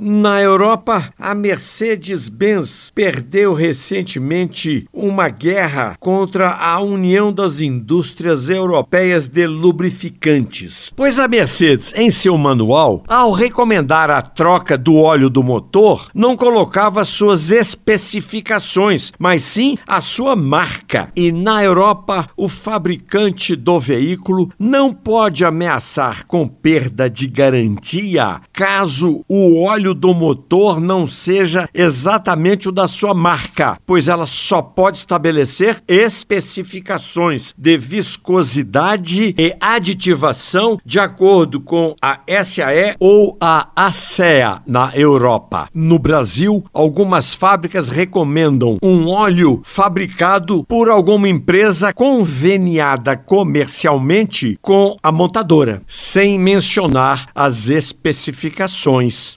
Na Europa, a Mercedes-Benz perdeu recentemente uma guerra contra a União das Indústrias Europeias de Lubrificantes. Pois a Mercedes, em seu manual, ao recomendar a troca do óleo do motor, não colocava suas especificações, mas sim a sua marca. E na Europa, o fabricante do veículo não pode ameaçar com perda de garantia caso o óleo do motor não seja exatamente o da sua marca, pois ela só pode estabelecer especificações de viscosidade e aditivação de acordo com a SAE ou a ASEA na Europa. No Brasil, algumas fábricas recomendam um óleo fabricado por alguma empresa conveniada comercialmente com a montadora, sem mencionar as especificações.